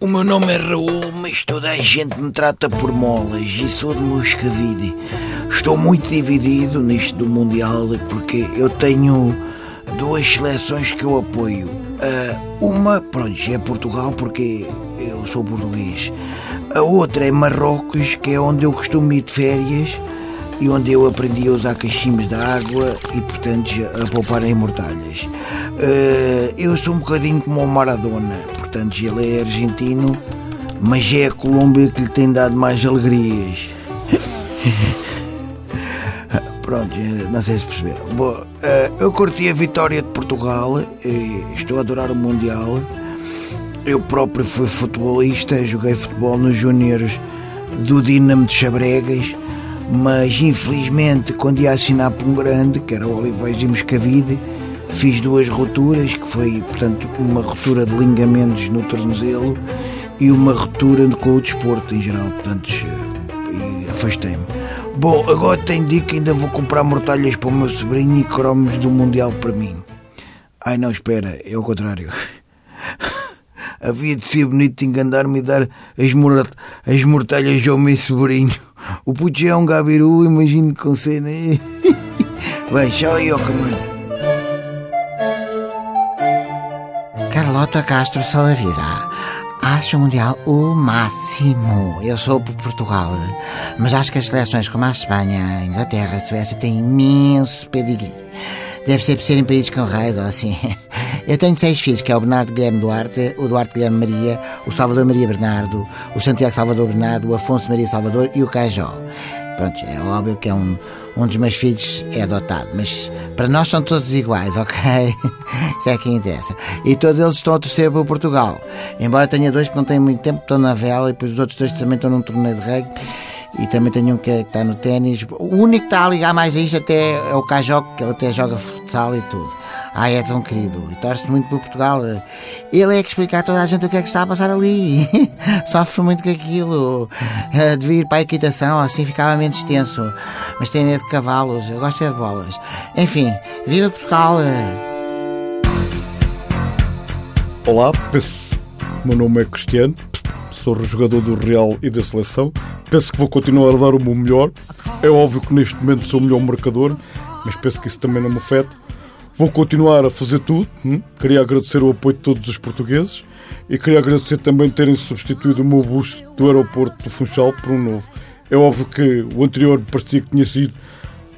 O meu nome é Raul, mas toda a gente me trata por molas e sou de Moscavide. Estou muito dividido nisto do Mundial porque eu tenho duas seleções que eu apoio. Uh, uma, pronto, é Portugal porque eu sou português. A outra é Marrocos, que é onde eu costumo ir de férias e onde eu aprendi a usar cachimbos de água e, portanto, a poupar em mortalhas. Uh, eu sou um bocadinho como o Maradona, portanto, ele é argentino, mas é a Colômbia que lhe tem dado mais alegrias. Pronto, não sei se perceberam. Bom, uh, eu curti a vitória de Portugal, estou a adorar o Mundial. Eu próprio fui futebolista, joguei futebol nos Júniores do Dinamo de Chabregas mas infelizmente quando ia assinar para um grande, que era o Oliveiras e Moscavide, fiz duas rupturas, que foi, portanto, uma ruptura de ligamentos no tornozelo e uma ruptura com o desporto em geral, portanto, e afastei-me. Bom, agora tenho dito que ainda vou comprar mortalhas para o meu sobrinho e cromos do Mundial para mim. Ai não, espera, é o contrário. Havia de ser bonito enganar-me e dar as, as mortalhas ao meu sobrinho. O puto é um gabiru, imagino com cena. Vai, tchau aí, ó caminho. Carlota Castro Salavida. Acho o Mundial o máximo. Eu sou por Portugal. Mas acho que as seleções como a Espanha, a Inglaterra, a Suécia têm imenso pedigree. Deve ser por serem países com reis ou assim. Eu tenho seis filhos, que é o Bernardo Guilherme Duarte, o Duarte Guilherme Maria, o Salvador Maria Bernardo, o Santiago Salvador Bernardo, o Afonso Maria Salvador e o Cajó. Pronto, é óbvio que é um, um dos meus filhos é adotado, mas para nós são todos iguais, ok? Isso é que interessa. E todos eles estão a torcer para Portugal. Embora tenha dois que não têm muito tempo, estão na vela, e depois os outros dois também estão num torneio de rugby. E também tenho um que está no ténis. O único que está a ligar mais a isto até é o Cajó, que ele até joga futsal e tudo. Ai, é tão querido e torce muito por Portugal. Ele é que explica a toda a gente o que é que está a passar ali. Sofre muito com aquilo. Eh, devia ir para a equitação, assim ficava menos tenso. Mas tem medo de cavalos, eu gosto é de bolas. Enfim, viva Portugal! Olá, penso, meu nome é Cristiano, sou jogador do Real e da Seleção. Penso que vou continuar a dar o meu melhor. É óbvio que neste momento sou o melhor marcador, mas penso que isso também não me afeta. Vou continuar a fazer tudo. Hum? Queria agradecer o apoio de todos os portugueses e queria agradecer também terem substituído o meu bus do aeroporto do Funchal por um novo. É óbvio que o anterior parecia que tinha sido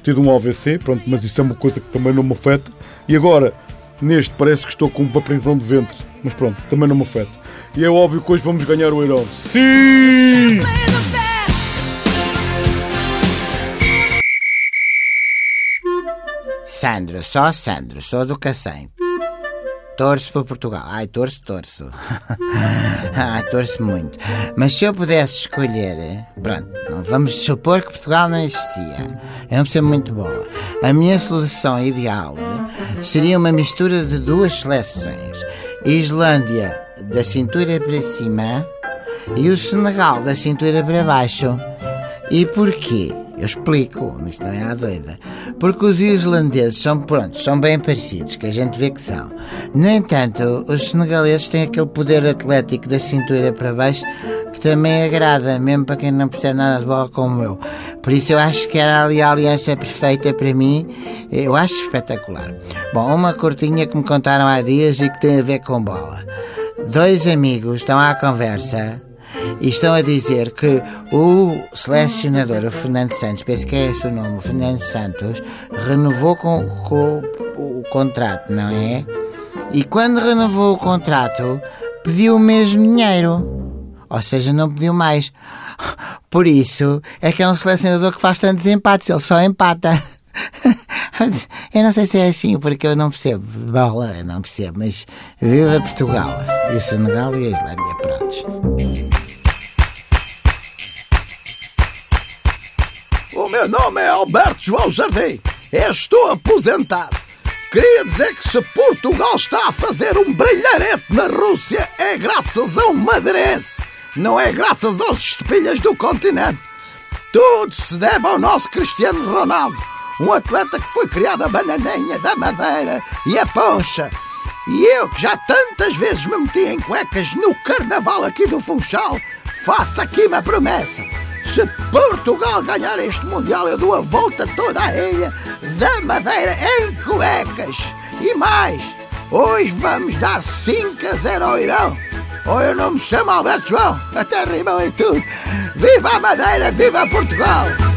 tido um AVC, pronto, mas isso é uma coisa que também não me afeta. E agora, neste, parece que estou com uma prisão de ventre, mas pronto, também não me afeta. E é óbvio que hoje vamos ganhar o Euro. Sim! Sandro, só Sandro, sou do Cacém. Torço para Portugal. Ai, torço, torço. Ai, torço muito. Mas se eu pudesse escolher, pronto, não vamos supor que Portugal não existia. Eu não percebo muito boa. A minha solução ideal seria uma mistura de duas seleções: Islândia da cintura para cima e o Senegal da cintura para baixo. E porquê? Eu explico, isto não é a doida. Porque os islandeses são prontos, são bem parecidos, que a gente vê que são. No entanto, os senegaleses têm aquele poder atlético da cintura para baixo que também agrada, mesmo para quem não percebe nada de bola como eu. Por isso eu acho que era ali a aliança perfeita para mim. Eu acho espetacular. Bom, uma cortinha que me contaram há dias e que tem a ver com bola. Dois amigos estão à conversa e estão a dizer que o selecionador, o Fernando Santos, penso que é esse o nome, Fernando Santos, renovou com, com o contrato, não é? E quando renovou o contrato, pediu o mesmo dinheiro. Ou seja, não pediu mais. Por isso é que é um selecionador que faz tantos empates, ele só empata. eu não sei se é assim, porque eu não percebo bola, eu não percebo, mas viva Portugal, e Senegal e a Islândia, prontos. O meu nome é Alberto João Jardim, estou aposentado. Queria dizer que se Portugal está a fazer um brilharete na Rússia é graças a um madeirense, não é graças aos estepilhas do continente. Tudo se deve ao nosso Cristiano Ronaldo um atleta que foi criado a bananinha da madeira e a poncha. E eu, que já tantas vezes me meti em cuecas no carnaval aqui do Funchal, faço aqui uma promessa. Se Portugal ganhar este Mundial, eu dou a volta toda a ilha da Madeira em cuecas. E mais, hoje vamos dar 5 a 0 ao Irão. Ou eu não me chamo Alberto João, até rimam e tudo. Viva a Madeira, viva Portugal!